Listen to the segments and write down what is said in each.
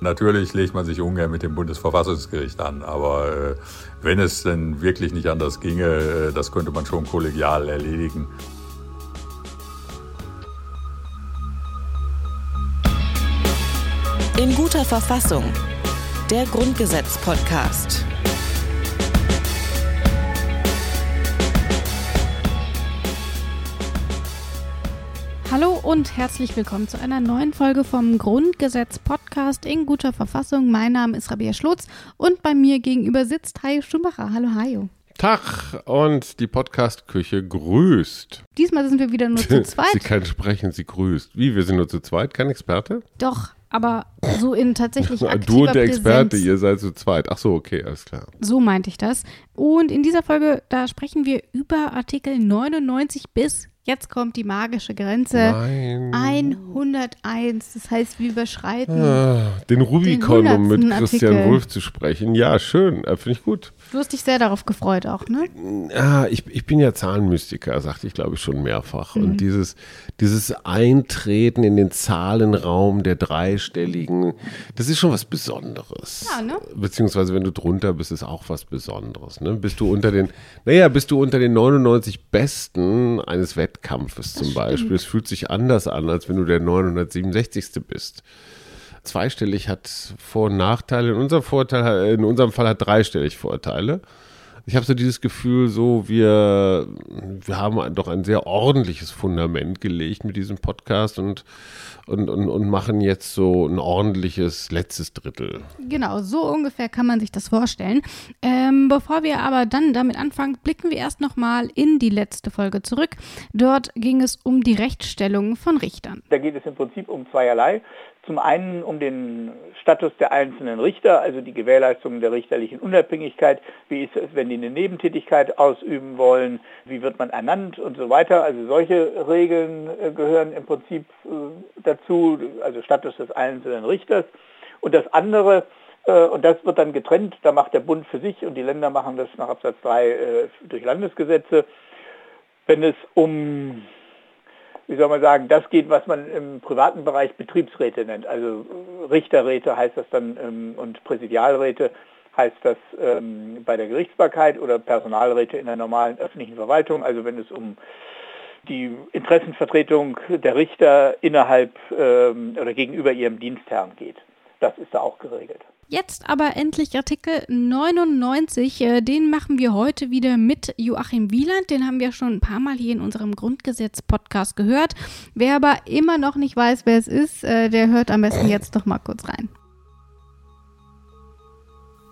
Natürlich legt man sich ungern mit dem Bundesverfassungsgericht an, aber äh, wenn es denn wirklich nicht anders ginge, äh, das könnte man schon kollegial erledigen. In guter Verfassung. Der Grundgesetz-Podcast. Hallo und herzlich willkommen zu einer neuen Folge vom Grundgesetz Podcast in guter Verfassung. Mein Name ist Rabia Schlotz und bei mir gegenüber sitzt Hajo Schumacher. Hallo Hajo. Tag und die Podcast-Küche grüßt. Diesmal sind wir wieder nur zu zweit. sie kann sprechen, sie grüßt. Wie, wir sind nur zu zweit, kein Experte? Doch, aber so in tatsächlich aktiver Du und der Experte, Präsenz. ihr seid zu zweit. Ach so, okay, alles klar. So meinte ich das. Und in dieser Folge, da sprechen wir über Artikel 99 bis, jetzt kommt die magische Grenze, Nein. 101. Das heißt, wir überschreiten. Ah, den Rubicon, um mit 100. Christian Artikel. Wulff zu sprechen. Ja, schön, äh, finde ich gut. Du hast dich sehr darauf gefreut auch, ne? Ah, ich, ich bin ja Zahlenmystiker, sagte ich, glaube ich, schon mehrfach. Und dieses, dieses Eintreten in den Zahlenraum der Dreistelligen, das ist schon was Besonderes. Ja, ne? Beziehungsweise, wenn du drunter bist, ist auch was Besonderes. Ne? Bist du unter den, naja, bist du unter den 99 Besten eines Wettkampfes zum Beispiel. Es fühlt sich anders an, als wenn du der 967. bist zweistellig hat Vor- und Nachteile. In unserem, Vorteil, in unserem Fall hat dreistellig Vorteile. Ich habe so dieses Gefühl, so wir, wir haben doch ein sehr ordentliches Fundament gelegt mit diesem Podcast und, und, und, und machen jetzt so ein ordentliches letztes Drittel. Genau, so ungefähr kann man sich das vorstellen. Ähm, bevor wir aber dann damit anfangen, blicken wir erst nochmal in die letzte Folge zurück. Dort ging es um die Rechtsstellung von Richtern. Da geht es im Prinzip um zweierlei. Zum einen um den Status der einzelnen Richter, also die Gewährleistung der richterlichen Unabhängigkeit. Wie ist es, wenn die eine Nebentätigkeit ausüben wollen? Wie wird man ernannt und so weiter? Also solche Regeln äh, gehören im Prinzip äh, dazu, also Status des einzelnen Richters. Und das andere, äh, und das wird dann getrennt, da macht der Bund für sich und die Länder machen das nach Absatz 3 äh, durch Landesgesetze. Wenn es um wie soll man sagen, das geht, was man im privaten Bereich Betriebsräte nennt. Also Richterräte heißt das dann ähm, und Präsidialräte heißt das ähm, bei der Gerichtsbarkeit oder Personalräte in der normalen öffentlichen Verwaltung. Also wenn es um die Interessenvertretung der Richter innerhalb ähm, oder gegenüber ihrem Dienstherrn geht. Das ist da auch geregelt. Jetzt aber endlich Artikel 99. Äh, Den machen wir heute wieder mit Joachim Wieland. Den haben wir schon ein paar Mal hier in unserem Grundgesetz-Podcast gehört. Wer aber immer noch nicht weiß, wer es ist, äh, der hört am besten jetzt doch mal kurz rein.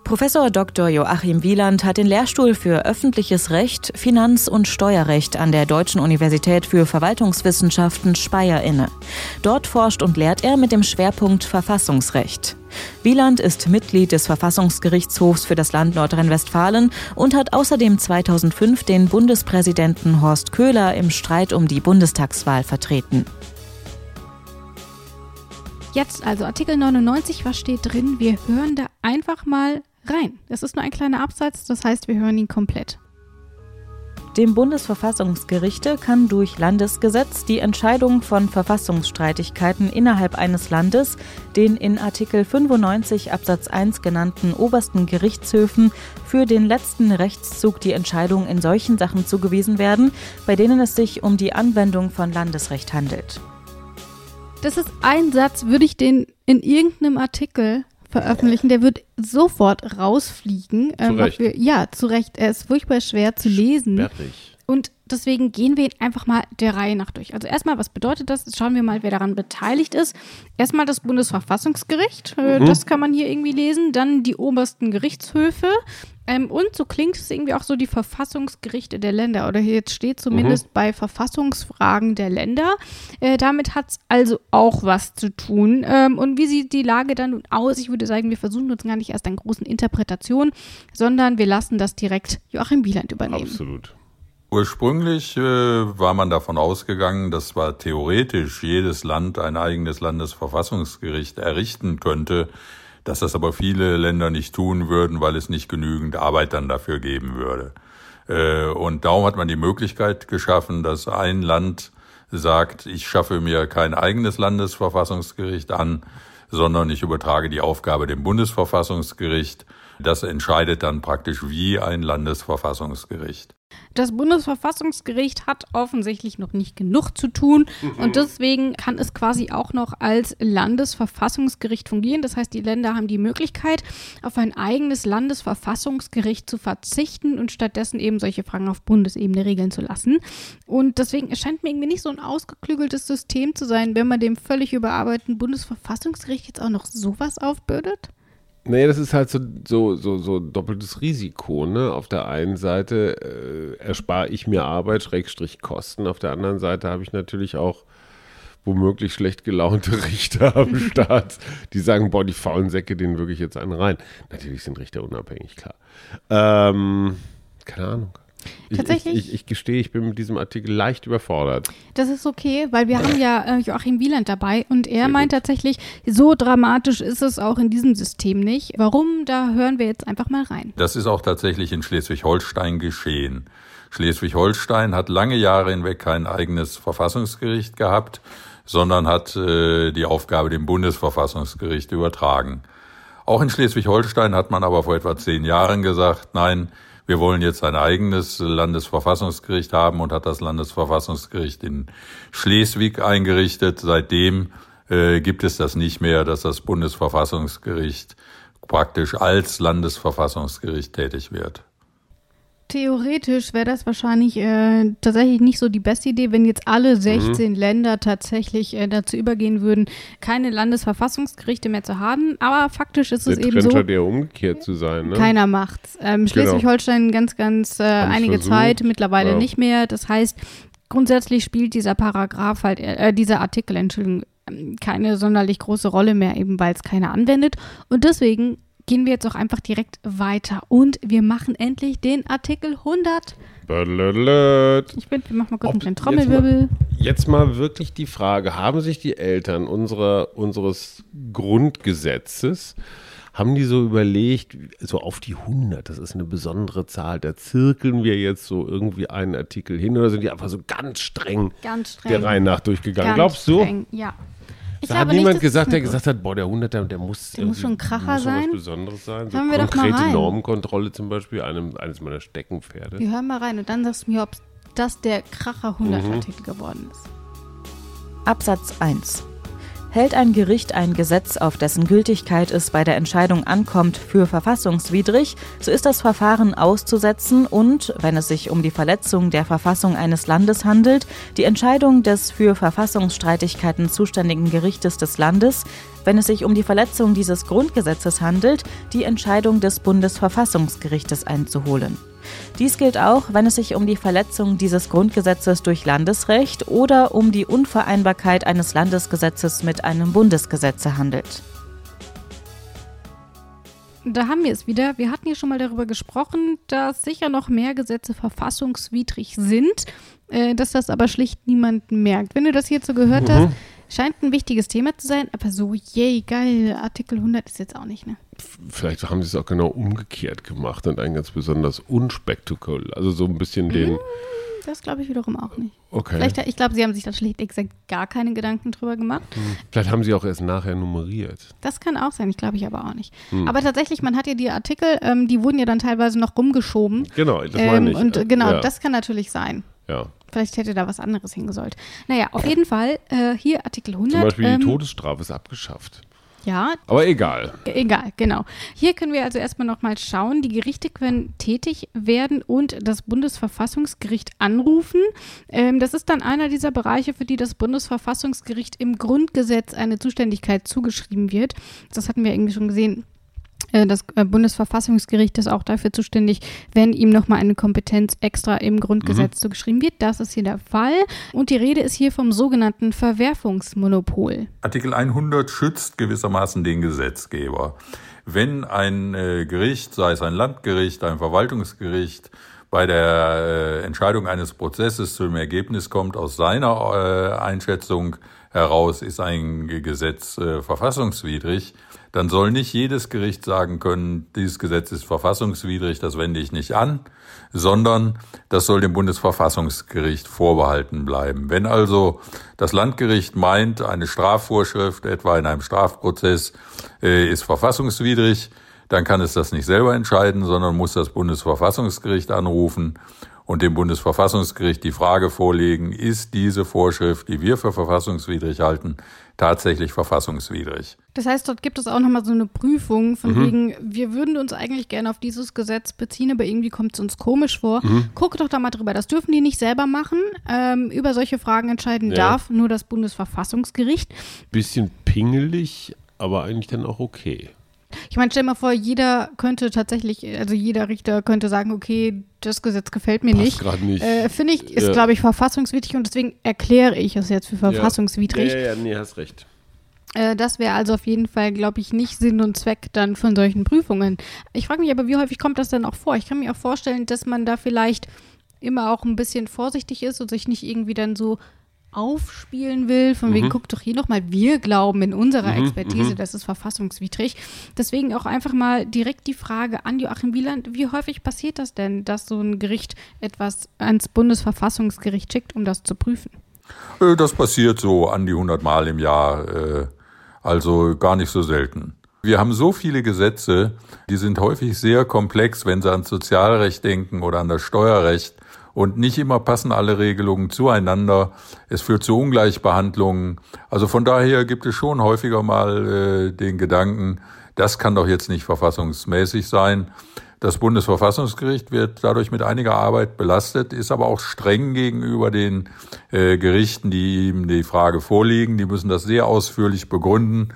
Professor Dr. Joachim Wieland hat den Lehrstuhl für öffentliches Recht, Finanz- und Steuerrecht an der Deutschen Universität für Verwaltungswissenschaften Speyer inne. Dort forscht und lehrt er mit dem Schwerpunkt Verfassungsrecht. Wieland ist Mitglied des Verfassungsgerichtshofs für das Land Nordrhein-Westfalen und hat außerdem 2005 den Bundespräsidenten Horst Köhler im Streit um die Bundestagswahl vertreten. Jetzt also Artikel 99, was steht drin? Wir hören da einfach mal rein. Das ist nur ein kleiner Absatz, das heißt, wir hören ihn komplett. Dem Bundesverfassungsgerichte kann durch Landesgesetz die Entscheidung von Verfassungsstreitigkeiten innerhalb eines Landes den in Artikel 95 Absatz 1 genannten obersten Gerichtshöfen für den letzten Rechtszug die Entscheidung in solchen Sachen zugewiesen werden, bei denen es sich um die Anwendung von Landesrecht handelt. Das ist ein Satz, würde ich den in irgendeinem Artikel veröffentlichen, der wird sofort rausfliegen. Ähm, Recht. ob wir, ja, zu Recht. Er ist furchtbar schwer zu lesen. Sperrig. Und deswegen gehen wir einfach mal der Reihe nach durch. Also erstmal, was bedeutet das? Jetzt schauen wir mal, wer daran beteiligt ist. Erstmal das Bundesverfassungsgericht, äh, das kann man hier irgendwie lesen. Dann die obersten Gerichtshöfe. Ähm, und so klingt es irgendwie auch so die Verfassungsgerichte der Länder. Oder hier jetzt steht zumindest bei Verfassungsfragen der Länder. Äh, damit hat es also auch was zu tun. Ähm, und wie sieht die Lage dann nun aus? Ich würde sagen, wir versuchen uns gar nicht erst an großen Interpretationen, sondern wir lassen das direkt Joachim Wieland übernehmen. Absolut. Ursprünglich äh, war man davon ausgegangen, dass zwar theoretisch jedes Land ein eigenes Landesverfassungsgericht errichten könnte, dass das aber viele Länder nicht tun würden, weil es nicht genügend Arbeit dann dafür geben würde. Äh, und darum hat man die Möglichkeit geschaffen, dass ein Land sagt, ich schaffe mir kein eigenes Landesverfassungsgericht an, sondern ich übertrage die Aufgabe dem Bundesverfassungsgericht. Das entscheidet dann praktisch wie ein Landesverfassungsgericht. Das Bundesverfassungsgericht hat offensichtlich noch nicht genug zu tun mhm. und deswegen kann es quasi auch noch als Landesverfassungsgericht fungieren. Das heißt, die Länder haben die Möglichkeit, auf ein eigenes Landesverfassungsgericht zu verzichten und stattdessen eben solche Fragen auf Bundesebene regeln zu lassen. Und deswegen erscheint mir irgendwie nicht so ein ausgeklügeltes System zu sein, wenn man dem völlig überarbeiteten Bundesverfassungsgericht jetzt auch noch sowas aufbürdet. Nee, das ist halt so, so, so, so doppeltes Risiko. Ne? Auf der einen Seite äh, erspare ich mir Arbeit, Schrägstrich Kosten. Auf der anderen Seite habe ich natürlich auch womöglich schlecht gelaunte Richter am Start, die sagen, boah, die faulen Säcke, denen wirklich jetzt einen rein. Natürlich sind Richter unabhängig, klar. Ähm, keine Ahnung. Tatsächlich? Ich, ich, ich, gestehe, ich bin mit diesem Artikel leicht überfordert. Das ist okay, weil wir haben ja äh, Joachim Wieland dabei und er Sehr meint gut. tatsächlich, so dramatisch ist es auch in diesem System nicht. Warum? Da hören wir jetzt einfach mal rein. Das ist auch tatsächlich in Schleswig-Holstein geschehen. Schleswig-Holstein hat lange Jahre hinweg kein eigenes Verfassungsgericht gehabt, sondern hat äh, die Aufgabe dem Bundesverfassungsgericht übertragen. Auch in Schleswig-Holstein hat man aber vor etwa zehn Jahren gesagt, nein, wir wollen jetzt ein eigenes Landesverfassungsgericht haben und hat das Landesverfassungsgericht in Schleswig eingerichtet. Seitdem äh, gibt es das nicht mehr, dass das Bundesverfassungsgericht praktisch als Landesverfassungsgericht tätig wird. Theoretisch wäre das wahrscheinlich äh, tatsächlich nicht so die beste Idee, wenn jetzt alle 16 mhm. Länder tatsächlich äh, dazu übergehen würden, keine Landesverfassungsgerichte mehr zu haben. Aber faktisch ist Der es eben so. scheint ja umgekehrt zu sein. Ne? Keiner macht's. Ähm, genau. Schleswig-Holstein ganz, ganz äh, einige versucht. Zeit, mittlerweile ja. nicht mehr. Das heißt, grundsätzlich spielt dieser Paragraph halt, äh, dieser Artikel, Entschuldigung, ähm, keine sonderlich große Rolle mehr, eben weil es keiner anwendet. Und deswegen gehen wir jetzt auch einfach direkt weiter. Und wir machen endlich den Artikel 100. Ich bin, wir machen mal kurz Ob, einen Trommelwirbel. Jetzt mal, jetzt mal, wirklich die Frage: Haben sich die Eltern unserer, unseres Grundgesetzes, haben die so überlegt, so auf die 100, das ist eine besondere Zahl, da zirkeln wir jetzt so irgendwie einen Artikel hin oder sind die einfach so ganz streng, ganz streng der Reihe nach durchgegangen? Ganz Glaubst du? Streng, ja. Ich da hat niemand nicht, gesagt, der gesagt hat, boah, der 100er, der muss, der muss schon ein Kracher muss sein. was Besonderes sein. So hören wir konkrete doch mal rein. Normenkontrolle zum Beispiel, einem, eines meiner Steckenpferde. Wir hören mal rein und dann sagst du mir, ob das der Kracher 100er-Titel mhm. geworden ist. Absatz 1 hält ein Gericht ein Gesetz, auf dessen Gültigkeit es bei der Entscheidung ankommt, für verfassungswidrig, so ist das Verfahren auszusetzen und, wenn es sich um die Verletzung der Verfassung eines Landes handelt, die Entscheidung des für Verfassungsstreitigkeiten zuständigen Gerichtes des Landes, wenn es sich um die Verletzung dieses Grundgesetzes handelt, die Entscheidung des Bundesverfassungsgerichtes einzuholen. Dies gilt auch, wenn es sich um die Verletzung dieses Grundgesetzes durch Landesrecht oder um die Unvereinbarkeit eines Landesgesetzes mit einem Bundesgesetze handelt. Da haben wir es wieder. Wir hatten ja schon mal darüber gesprochen, dass sicher noch mehr Gesetze verfassungswidrig sind, äh, dass das aber schlicht niemand merkt. Wenn du das hierzu gehört mhm. hast, Scheint ein wichtiges Thema zu sein, aber so, yay, geil, Artikel 100 ist jetzt auch nicht, ne? Vielleicht haben sie es auch genau umgekehrt gemacht und ein ganz besonders unspektakulär, also so ein bisschen den... Mm, das glaube ich wiederum auch nicht. Okay. Vielleicht, ich glaube, sie haben sich da schlicht exakt gar keine Gedanken drüber gemacht. Hm. Vielleicht haben sie auch erst nachher nummeriert. Das kann auch sein, ich glaube ich aber auch nicht. Hm. Aber tatsächlich, man hat ja die Artikel, ähm, die wurden ja dann teilweise noch rumgeschoben. Genau, das meine ich. Und genau, ja. das kann natürlich sein. Ja. Vielleicht hätte da was anderes hingesollt. Naja, auf jeden Fall, äh, hier Artikel 100. Zum Beispiel ähm, die Todesstrafe ist abgeschafft. Ja. Aber egal. Egal, genau. Hier können wir also erstmal nochmal schauen. Die Gerichte können tätig werden und das Bundesverfassungsgericht anrufen. Ähm, das ist dann einer dieser Bereiche, für die das Bundesverfassungsgericht im Grundgesetz eine Zuständigkeit zugeschrieben wird. Das hatten wir irgendwie schon gesehen das äh, Bundesverfassungsgericht ist auch dafür zuständig, wenn ihm nochmal eine Kompetenz extra im Grundgesetz mhm. zugeschrieben wird. Das ist hier der Fall. Und die Rede ist hier vom sogenannten Verwerfungsmonopol. Artikel 100 schützt gewissermaßen den Gesetzgeber. Wenn ein äh, Gericht, sei es ein Landgericht, ein Verwaltungsgericht, bei der Entscheidung eines Prozesses zu dem Ergebnis kommt, aus seiner Einschätzung heraus ist ein Gesetz äh, verfassungswidrig, dann soll nicht jedes Gericht sagen können, dieses Gesetz ist verfassungswidrig, das wende ich nicht an, sondern das soll dem Bundesverfassungsgericht vorbehalten bleiben. Wenn also das Landgericht meint, eine Strafvorschrift etwa in einem Strafprozess äh, ist verfassungswidrig, dann kann es das nicht selber entscheiden, sondern muss das Bundesverfassungsgericht anrufen und dem Bundesverfassungsgericht die Frage vorlegen, ist diese Vorschrift, die wir für verfassungswidrig halten, tatsächlich verfassungswidrig. Das heißt, dort gibt es auch nochmal so eine Prüfung von mhm. wegen, wir würden uns eigentlich gerne auf dieses Gesetz beziehen, aber irgendwie kommt es uns komisch vor. Mhm. Guck doch da mal drüber. Das dürfen die nicht selber machen. Ähm, über solche Fragen entscheiden ja. darf nur das Bundesverfassungsgericht. Bisschen pingelig, aber eigentlich dann auch okay. Ich meine, stell mal vor, jeder könnte tatsächlich, also jeder Richter könnte sagen, okay, das Gesetz gefällt mir Passt nicht. nicht. Äh, Finde ich, ist, ja. glaube ich, verfassungswidrig und deswegen erkläre ich es jetzt für verfassungswidrig. Ja, ja, ja nee, hast recht. Äh, das wäre also auf jeden Fall, glaube ich, nicht Sinn und Zweck dann von solchen Prüfungen. Ich frage mich aber, wie häufig kommt das dann auch vor? Ich kann mir auch vorstellen, dass man da vielleicht immer auch ein bisschen vorsichtig ist und sich nicht irgendwie dann so aufspielen will, von wegen, mhm. guck doch hier nochmal, wir glauben in unserer mhm, Expertise, mhm. das ist verfassungswidrig. Deswegen auch einfach mal direkt die Frage an Joachim Wieland, wie häufig passiert das denn, dass so ein Gericht etwas ans Bundesverfassungsgericht schickt, um das zu prüfen? Äh, das passiert so an die 100 Mal im Jahr, äh, also gar nicht so selten. Wir haben so viele Gesetze, die sind häufig sehr komplex, wenn Sie ans Sozialrecht denken oder an das Steuerrecht und nicht immer passen alle Regelungen zueinander. Es führt zu Ungleichbehandlungen. Also von daher gibt es schon häufiger mal äh, den Gedanken, das kann doch jetzt nicht verfassungsmäßig sein. Das Bundesverfassungsgericht wird dadurch mit einiger Arbeit belastet, ist aber auch streng gegenüber den äh, Gerichten, die ihm die Frage vorlegen. Die müssen das sehr ausführlich begründen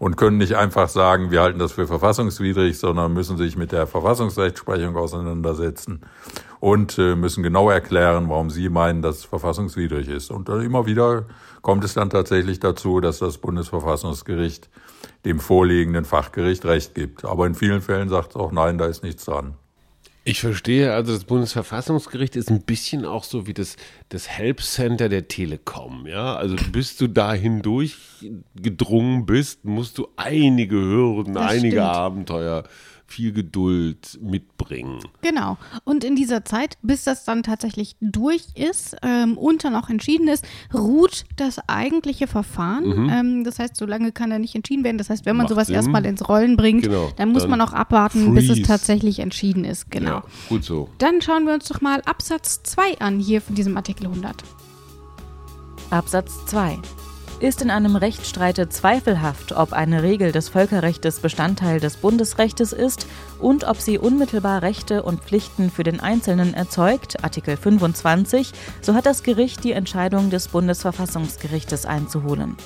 und können nicht einfach sagen, wir halten das für verfassungswidrig, sondern müssen sich mit der Verfassungsrechtsprechung auseinandersetzen und äh, müssen genau erklären, warum sie meinen, dass es verfassungswidrig ist. Und äh, immer wieder kommt es dann tatsächlich dazu, dass das Bundesverfassungsgericht dem vorliegenden Fachgericht Recht gibt. Aber in vielen Fällen sagt es auch, nein, da ist nichts dran. Ich verstehe, also das Bundesverfassungsgericht ist ein bisschen auch so wie das, das Help Center der Telekom. Ja? Also bis du da hindurch gedrungen bist, musst du einige Hürden, das einige stimmt. Abenteuer viel Geduld mitbringen. Genau. Und in dieser Zeit, bis das dann tatsächlich durch ist ähm, und dann auch entschieden ist, ruht das eigentliche Verfahren. Mhm. Ähm, das heißt, so lange kann er nicht entschieden werden. Das heißt, wenn man Macht sowas Sinn. erstmal ins Rollen bringt, genau. dann muss dann man auch abwarten, freeze. bis es tatsächlich entschieden ist. Genau. Ja, gut so. Dann schauen wir uns doch mal Absatz 2 an hier von diesem Artikel 100. Absatz 2 ist in einem Rechtsstreite zweifelhaft, ob eine Regel des Völkerrechts Bestandteil des Bundesrechts ist und ob sie unmittelbar Rechte und Pflichten für den Einzelnen erzeugt, Artikel 25, so hat das Gericht die Entscheidung des Bundesverfassungsgerichtes einzuholen.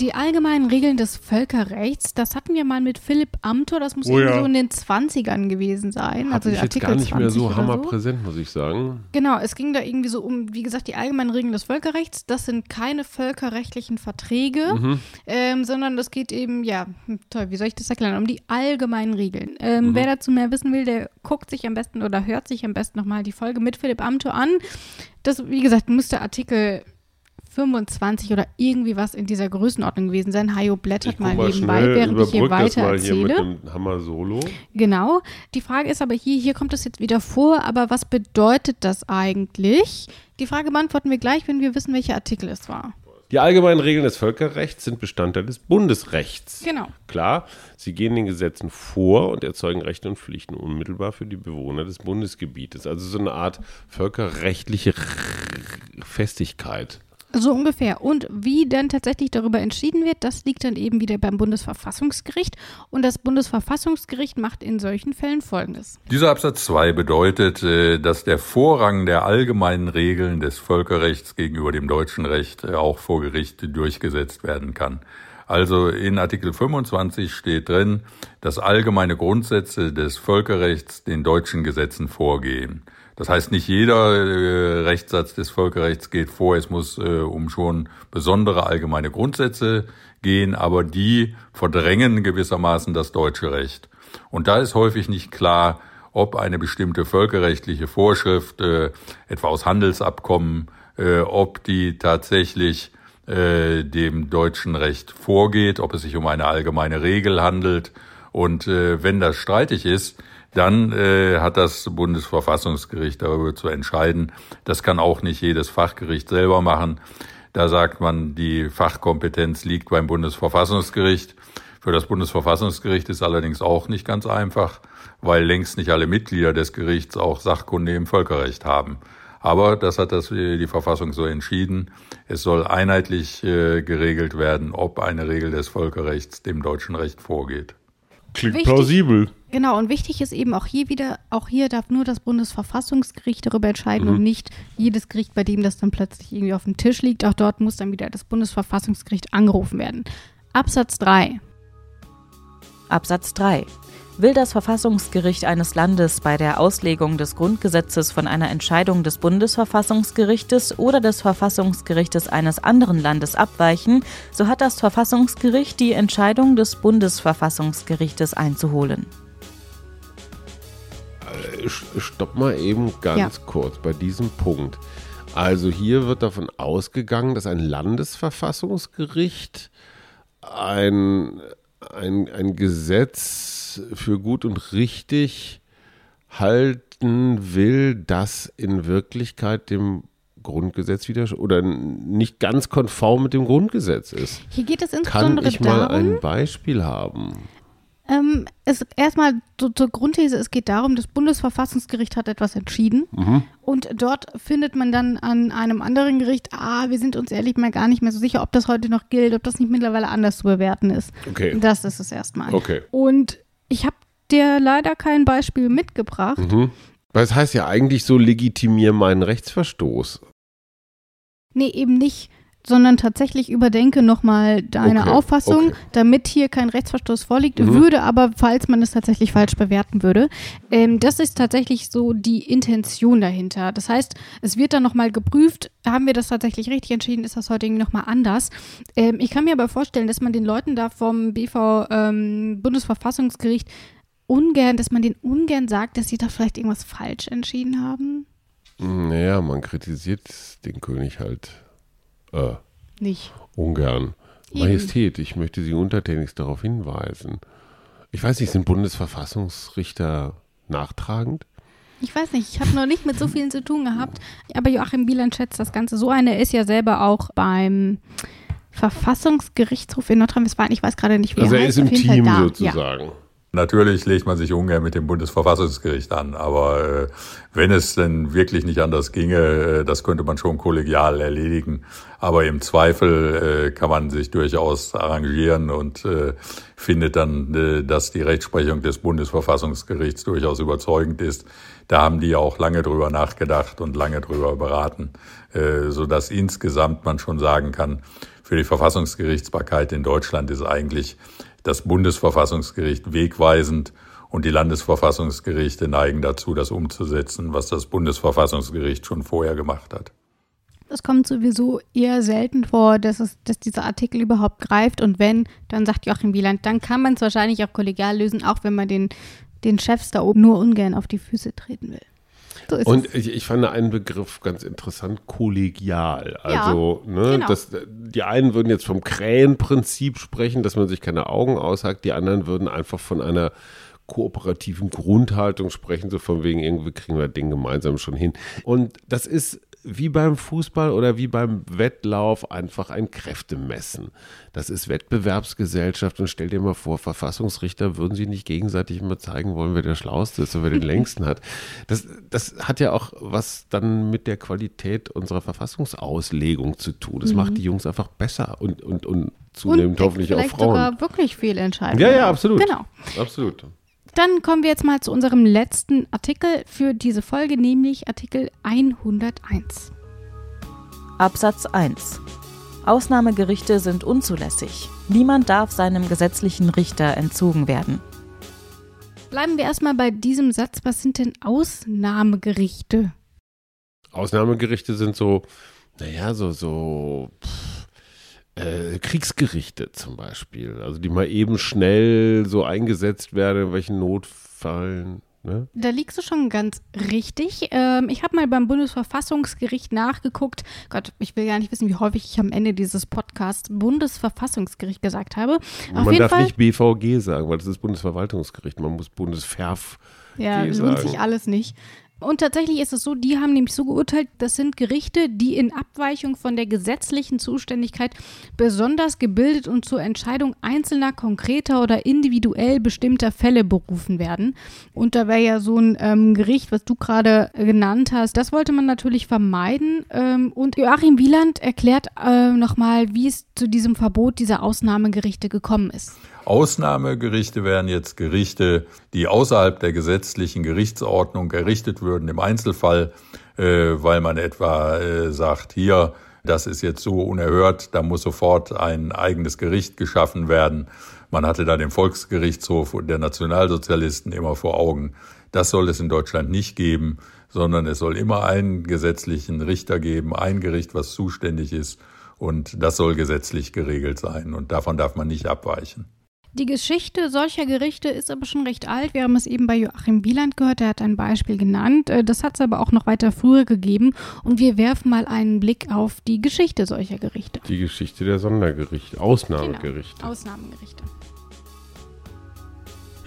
Die allgemeinen Regeln des Völkerrechts, das hatten wir mal mit Philipp Amthor, das muss oh, ja. so in den 20ern gewesen sein. Hab also ich Artikel jetzt gar nicht mehr so hammerpräsent, so. muss ich sagen. Genau, es ging da irgendwie so um, wie gesagt, die allgemeinen Regeln des Völkerrechts. Das sind keine völkerrechtlichen Verträge, mhm. ähm, sondern das geht eben, ja, toll, wie soll ich das erklären, um die allgemeinen Regeln. Ähm, mhm. Wer dazu mehr wissen will, der guckt sich am besten oder hört sich am besten nochmal die Folge mit Philipp Amthor an. Das, wie gesagt, müsste Artikel 25 oder irgendwie was in dieser Größenordnung gewesen sein. Hajo blättert mal, mal nebenbei, während ich hier weiter erzähle. Hier mit dem Hammer Solo. Genau. Die Frage ist aber hier, hier kommt es jetzt wieder vor, aber was bedeutet das eigentlich? Die Frage beantworten wir gleich, wenn wir wissen, welcher Artikel es war. Die allgemeinen Regeln des Völkerrechts sind Bestandteil des Bundesrechts. Genau. Klar, sie gehen den Gesetzen vor und erzeugen Rechte und Pflichten unmittelbar für die Bewohner des Bundesgebietes. Also so eine Art völkerrechtliche Festigkeit. So ungefähr. Und wie dann tatsächlich darüber entschieden wird, das liegt dann eben wieder beim Bundesverfassungsgericht. Und das Bundesverfassungsgericht macht in solchen Fällen Folgendes. Dieser Absatz 2 bedeutet, äh, dass der Vorrang der allgemeinen Regeln des Völkerrechts gegenüber dem deutschen Recht äh, auch vor Gericht durchgesetzt werden kann. Also in Artikel 25 steht drin, dass allgemeine Grundsätze des Völkerrechts den deutschen Gesetzen vorgehen. Das heißt, nicht jeder äh, Rechtssatz des Völkerrechts geht vor. Es muss äh, um schon besondere allgemeine Grundsätze gehen, aber die verdrängen gewissermaßen das deutsche Recht. Und da ist häufig nicht klar, ob eine bestimmte völkerrechtliche Vorschrift, äh, etwa aus Handelsabkommen, äh, ob die tatsächlich äh, dem deutschen Recht vorgeht, ob es sich um eine allgemeine Regel handelt. Und äh, wenn das streitig ist, dann äh, hat das Bundesverfassungsgericht darüber zu entscheiden. Das kann auch nicht jedes Fachgericht selber machen. Da sagt man, die Fachkompetenz liegt beim Bundesverfassungsgericht. Für das Bundesverfassungsgericht ist allerdings auch nicht ganz einfach, weil längst nicht alle Mitglieder des Gerichts auch Sachkunde im Völkerrecht haben. Aber das hat das, die Verfassung so entschieden. Es soll einheitlich äh, geregelt werden, ob eine Regel des Völkerrechts dem deutschen Recht vorgeht. Klingt Wichtig- plausibel. Genau, und wichtig ist eben auch hier wieder, auch hier darf nur das Bundesverfassungsgericht darüber entscheiden Mhm. und nicht jedes Gericht, bei dem das dann plötzlich irgendwie auf dem Tisch liegt. Auch dort muss dann wieder das Bundesverfassungsgericht angerufen werden. Absatz 3. Absatz 3. Will das Verfassungsgericht eines Landes bei der Auslegung des Grundgesetzes von einer Entscheidung des Bundesverfassungsgerichtes oder des Verfassungsgerichtes eines anderen Landes abweichen, so hat das Verfassungsgericht die Entscheidung des Bundesverfassungsgerichtes einzuholen. Sch- Stopp mal eben ganz kurz bei diesem Punkt. Also hier wird davon ausgegangen, dass ein Landesverfassungsgericht ein, ein, ein Gesetz für gut und richtig halten will, das in Wirklichkeit dem Grundgesetz wieder oder nicht ganz konform mit dem Grundgesetz ist. Hier geht es Kann insbesondere ich mal darum, ein Beispiel haben? Ähm, es erstmal so, zur Grundthese, es geht darum, das Bundesverfassungsgericht hat etwas entschieden Mhm. und dort findet man dann an einem anderen Gericht, ah, wir sind uns ehrlich mal gar nicht mehr so sicher, ob das heute noch gilt, ob das nicht mittlerweile anders zu bewerten ist. Okay. Das ist es erstmal. Okay. Und ich habe dir leider kein Beispiel mitgebracht. Mhm. Weil es heißt ja eigentlich so, legitimier meinen Rechtsverstoß. Nee, eben nicht, sondern tatsächlich überdenke nochmal deine Okay, Auffassung, okay. damit hier kein Rechtsverstoß vorliegt, Mhm. würde aber, falls man es tatsächlich falsch bewerten würde. Ähm, das ist tatsächlich so die Intention dahinter. Das heißt, es wird dann nochmal geprüft, haben wir das tatsächlich richtig entschieden, ist das heute irgendwie nochmal anders. Ähm, ich kann mir aber vorstellen, dass man den Leuten da vom BV ähm, Bundesverfassungsgericht ungern, dass man denen ungern sagt, dass sie da vielleicht irgendwas falsch entschieden haben. Naja, man kritisiert den König halt äh, Nicht. ungern. Eben. Majestät, ich möchte Sie untertänigst darauf hinweisen. Ich weiß nicht, sind Bundesverfassungsrichter nachtragend? Ich weiß nicht, ich habe noch nicht mit so vielen zu tun gehabt, aber Joachim Bieland schätzt das Ganze so ein. Er ist ja selber auch beim Verfassungsgerichtshof in Nordrhein-Westfalen. Ich weiß gerade nicht, wie also er er heißt. ist im Auf jeden Fall Team sozusagen. Natürlich legt man sich ungern mit dem Bundesverfassungsgericht an, aber äh, wenn es denn wirklich nicht anders ginge, äh, das könnte man schon kollegial erledigen. Aber im Zweifel äh, kann man sich durchaus arrangieren und äh, findet dann, äh, dass die Rechtsprechung des Bundesverfassungsgerichts durchaus überzeugend ist. Da haben die auch lange drüber nachgedacht und lange drüber beraten, äh, so dass insgesamt man schon sagen kann, für die Verfassungsgerichtsbarkeit in Deutschland ist eigentlich das Bundesverfassungsgericht wegweisend und die Landesverfassungsgerichte neigen dazu, das umzusetzen, was das Bundesverfassungsgericht schon vorher gemacht hat. Es kommt sowieso eher selten vor, dass, es, dass dieser Artikel überhaupt greift. Und wenn, dann sagt Joachim Wieland, dann kann man es wahrscheinlich auch kollegial lösen, auch wenn man den, den Chefs da oben nur ungern auf die Füße treten will. So Und ich, ich fand einen Begriff ganz interessant, kollegial. Ja, Also, ne, genau. das, die einen würden jetzt vom Krähenprinzip sprechen, dass man sich keine Augen aushackt, die anderen würden einfach von einer kooperativen Grundhaltung sprechen, so von wegen, irgendwie kriegen wir Ding gemeinsam schon hin. Und das ist wie beim Fußball oder wie beim Wettlauf einfach ein Kräftemessen. Das ist Wettbewerbsgesellschaft und stell dir mal vor, Verfassungsrichter würden sie nicht gegenseitig immer zeigen wollen, wer der Schlauste ist und wer den längsten hat. Das, das hat ja auch was dann mit der Qualität unserer Verfassungsauslegung zu tun. Das macht die Jungs einfach besser und, und, und zunehmend deckt hoffentlich auch Frauen. sogar wirklich Fehlentscheidungen. Ja, ja, auf. absolut. Genau. Absolut. Dann kommen wir jetzt mal zu unserem letzten Artikel für diese Folge, nämlich Artikel 101. Absatz 1. Ausnahmegerichte sind unzulässig. Niemand darf seinem gesetzlichen Richter entzogen werden. Bleiben wir erstmal bei diesem Satz. Was sind denn Ausnahmegerichte? Ausnahmegerichte sind so, naja, so, so pff, äh, Kriegsgerichte zum Beispiel. Also die mal eben schnell so eingesetzt werden, in welchen Notfällen. Ne? Da liegst du schon ganz richtig. Ähm, ich habe mal beim Bundesverfassungsgericht nachgeguckt. Gott, ich will gar nicht wissen, wie häufig ich am Ende dieses Podcasts Bundesverfassungsgericht gesagt habe. Auf man darf Fall, nicht BVG sagen, weil das ist Bundesverwaltungsgericht. Man muss Bundesverf. Ja, lohnt sich alles nicht. Und tatsächlich ist es so, die haben nämlich so geurteilt, das sind Gerichte, die in Abweichung von der gesetzlichen Zuständigkeit besonders gebildet und zur Entscheidung einzelner, konkreter oder individuell bestimmter Fälle berufen werden. Und da wäre ja so ein ähm, Gericht, was du gerade genannt hast, das wollte man natürlich vermeiden. Ähm, und Joachim Wieland erklärt äh, nochmal, wie es zu diesem Verbot dieser Ausnahmegerichte gekommen ist. Ausnahmegerichte wären jetzt Gerichte, die außerhalb der gesetzlichen Gerichtsordnung errichtet würden im Einzelfall, äh, weil man etwa äh, sagt, hier, das ist jetzt so unerhört, da muss sofort ein eigenes Gericht geschaffen werden. Man hatte da den Volksgerichtshof der Nationalsozialisten immer vor Augen. Das soll es in Deutschland nicht geben, sondern es soll immer einen gesetzlichen Richter geben, ein Gericht, was zuständig ist. Und das soll gesetzlich geregelt sein. Und davon darf man nicht abweichen. Die Geschichte solcher Gerichte ist aber schon recht alt. Wir haben es eben bei Joachim Wieland gehört, er hat ein Beispiel genannt. Äh, das hat es aber auch noch weiter früher gegeben. Und wir werfen mal einen Blick auf die Geschichte solcher Gerichte. Die Geschichte der Sondergerichte, Ausnahmegerichte. Genau, Ausnahmegerichte.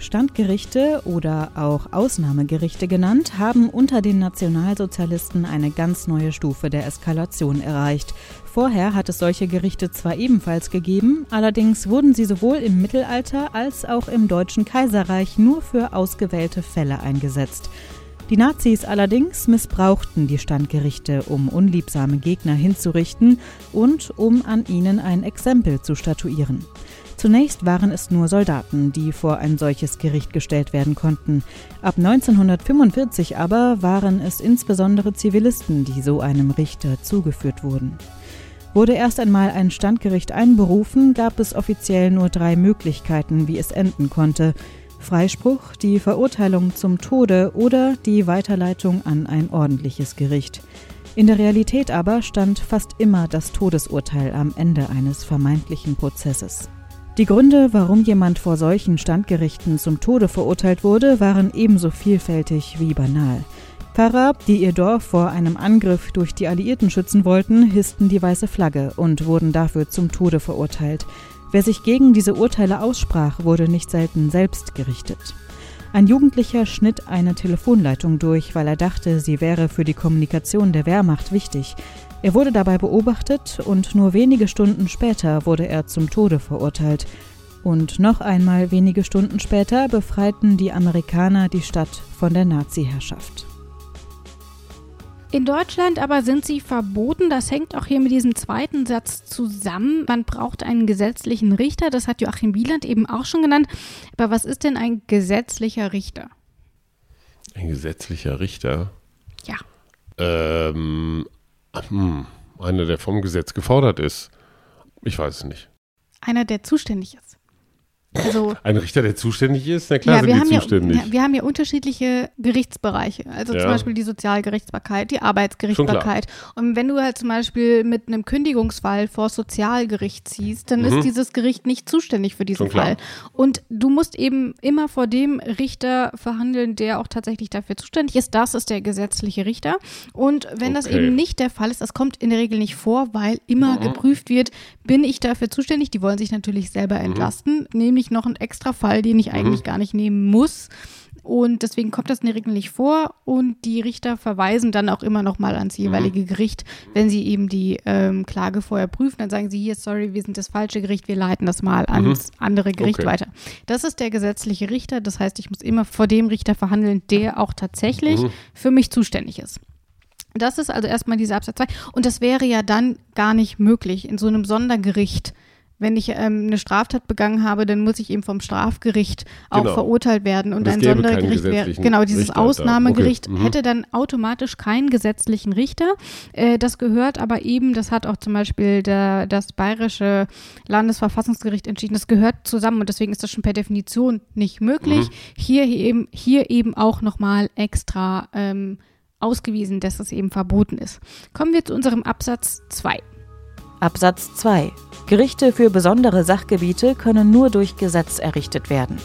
Standgerichte oder auch Ausnahmegerichte genannt, haben unter den Nationalsozialisten eine ganz neue Stufe der Eskalation erreicht. Vorher hat es solche Gerichte zwar ebenfalls gegeben, allerdings wurden sie sowohl im Mittelalter als auch im Deutschen Kaiserreich nur für ausgewählte Fälle eingesetzt. Die Nazis allerdings missbrauchten die Standgerichte, um unliebsame Gegner hinzurichten und um an ihnen ein Exempel zu statuieren. Zunächst waren es nur Soldaten, die vor ein solches Gericht gestellt werden konnten. Ab 1945 aber waren es insbesondere Zivilisten, die so einem Richter zugeführt wurden. Wurde erst einmal ein Standgericht einberufen, gab es offiziell nur drei Möglichkeiten, wie es enden konnte. Freispruch, die Verurteilung zum Tode oder die Weiterleitung an ein ordentliches Gericht. In der Realität aber stand fast immer das Todesurteil am Ende eines vermeintlichen Prozesses. Die Gründe, warum jemand vor solchen Standgerichten zum Tode verurteilt wurde, waren ebenso vielfältig wie banal. Pfarrer, die ihr Dorf vor einem Angriff durch die Alliierten schützen wollten, hissten die weiße Flagge und wurden dafür zum Tode verurteilt. Wer sich gegen diese Urteile aussprach, wurde nicht selten selbst gerichtet. Ein Jugendlicher schnitt eine Telefonleitung durch, weil er dachte, sie wäre für die Kommunikation der Wehrmacht wichtig. Er wurde dabei beobachtet und nur wenige Stunden später wurde er zum Tode verurteilt. Und noch einmal wenige Stunden später befreiten die Amerikaner die Stadt von der Nazi-Herrschaft. In Deutschland aber sind sie verboten. Das hängt auch hier mit diesem zweiten Satz zusammen. Man braucht einen gesetzlichen Richter. Das hat Joachim Wieland eben auch schon genannt. Aber was ist denn ein gesetzlicher Richter? Ein gesetzlicher Richter? Ja. Ähm, hm, einer, der vom Gesetz gefordert ist. Ich weiß es nicht. Einer, der zuständig ist. Also, ein Richter, der zuständig ist? Na klar, ja, sind die zuständig. Ja, wir haben ja unterschiedliche Gerichtsbereiche. Also ja. zum Beispiel die Sozialgerichtsbarkeit, die Arbeitsgerichtsbarkeit. Und wenn du halt zum Beispiel mit einem Kündigungsfall vor Sozialgericht ziehst, dann mhm. ist dieses Gericht nicht zuständig für diesen Fall. Und du musst eben immer vor dem Richter verhandeln, der auch tatsächlich dafür zuständig ist. Das ist der gesetzliche Richter. Und wenn okay. das eben nicht der Fall ist, das kommt in der Regel nicht vor, weil immer mhm. geprüft wird, bin ich dafür zuständig? Die wollen sich natürlich selber mhm. entlasten, nämlich ich noch einen extra Fall, den ich mhm. eigentlich gar nicht nehmen muss. Und deswegen kommt das in der Regel nicht vor und die Richter verweisen dann auch immer noch mal ans jeweilige mhm. Gericht, wenn sie eben die ähm, Klage vorher prüfen. Dann sagen sie hier, sorry, wir sind das falsche Gericht, wir leiten das mal mhm. ans andere Gericht okay. weiter. Das ist der gesetzliche Richter. Das heißt, ich muss immer vor dem Richter verhandeln, der auch tatsächlich mhm. für mich zuständig ist. Das ist also erstmal dieser Absatz 2. Und das wäre ja dann gar nicht möglich in so einem Sondergericht wenn ich ähm, eine Straftat begangen habe, dann muss ich eben vom Strafgericht auch genau. verurteilt werden. Und, und ein Sondergericht wäre, genau, dieses Richter Ausnahmegericht okay. mhm. hätte dann automatisch keinen gesetzlichen Richter. Äh, das gehört aber eben, das hat auch zum Beispiel der, das bayerische Landesverfassungsgericht entschieden, das gehört zusammen und deswegen ist das schon per Definition nicht möglich. Mhm. Hier, hier, eben, hier eben auch nochmal extra ähm, ausgewiesen, dass es eben verboten ist. Kommen wir zu unserem Absatz 2. Absatz 2. Gerichte für besondere Sachgebiete können nur durch Gesetz errichtet werden.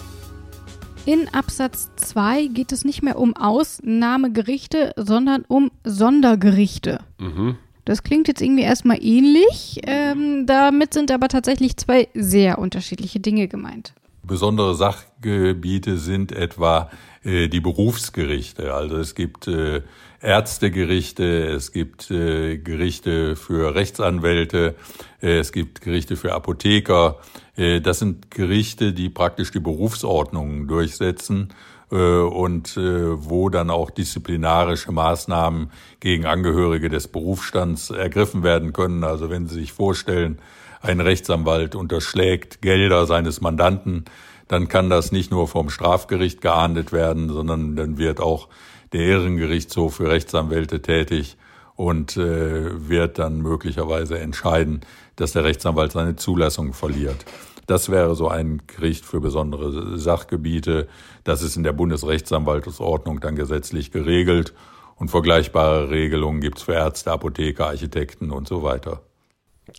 In Absatz 2 geht es nicht mehr um Ausnahmegerichte, sondern um Sondergerichte. Mhm. Das klingt jetzt irgendwie erstmal ähnlich. Ähm, damit sind aber tatsächlich zwei sehr unterschiedliche Dinge gemeint. Besondere Sachgebiete sind etwa äh, die Berufsgerichte. Also es gibt äh, Ärztegerichte, es gibt äh, Gerichte für Rechtsanwälte, äh, es gibt Gerichte für Apotheker. Äh, das sind Gerichte, die praktisch die Berufsordnungen durchsetzen äh, und äh, wo dann auch disziplinarische Maßnahmen gegen Angehörige des Berufsstands ergriffen werden können. Also wenn Sie sich vorstellen, ein Rechtsanwalt unterschlägt Gelder seines Mandanten, dann kann das nicht nur vom Strafgericht geahndet werden, sondern dann wird auch der Ehrengerichtshof für Rechtsanwälte tätig und äh, wird dann möglicherweise entscheiden, dass der Rechtsanwalt seine Zulassung verliert. Das wäre so ein Gericht für besondere Sachgebiete. Das ist in der Bundesrechtsanwaltsordnung dann gesetzlich geregelt. Und vergleichbare Regelungen gibt's für Ärzte, Apotheker, Architekten und so weiter.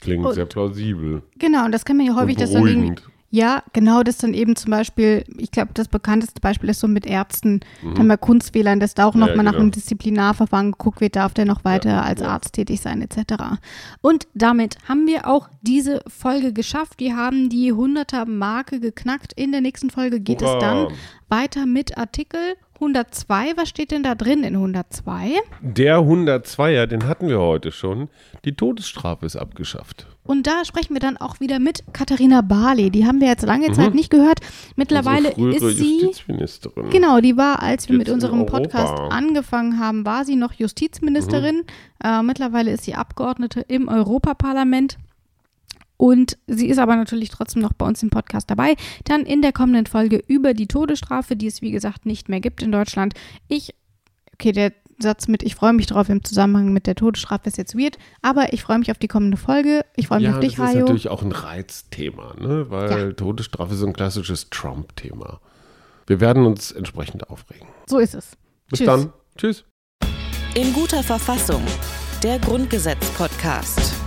Klingt Und- sehr plausibel. Genau, und das kann man ja häufig, dass dann irgendwie. Ja, genau, das dann eben zum Beispiel, ich glaube, das bekannteste Beispiel ist so mit Ärzten, dann bei Kunstfehlern, dass da auch Mhm. Ja, nochmal nach genau. einem Disziplinarverfahren geguckt wird, darf der noch weiter Ja, als ja. Arzt tätig sein, etc. Und damit haben wir auch diese Folge geschafft. Wir haben die 100er-Marke geknackt. In der nächsten Folge geht es Hurra. dann weiter mit Artikel 102. Was steht denn da drin in 102? Der 102er, den hatten wir heute schon. Die Todesstrafe ist abgeschafft. Und da sprechen wir dann auch wieder mit Katharina Barley. Die haben wir jetzt lange Zeit nicht gehört. Mittlerweile Mhm. Ist sie. Justizministerin. Genau, die war, als wir Jetzt mit unserem. Podcast angefangen haben, war sie noch Justizministerin. Mhm. Äh, mittlerweile ist sie Abgeordnete im Europaparlament. Und sie ist aber natürlich trotzdem noch bei uns im Podcast dabei. Dann in der kommenden Folge über die Todesstrafe, die es wie gesagt nicht mehr gibt in Deutschland. Ich, okay, der Satz mit Ich freue mich drauf im Zusammenhang mit der Todesstrafe ist jetzt weird, aber ich freue mich auf die kommende Folge. Ich freue mich Ja, auf das dich, ist Hajo. natürlich auch ein Reizthema, ne? weil Todesstrafe ist so ein klassisches Trump-Thema. Wir werden uns entsprechend aufregen. So ist es. Bis Tschüss. dann. Tschüss. In guter Verfassung. Der Grundgesetz-Podcast.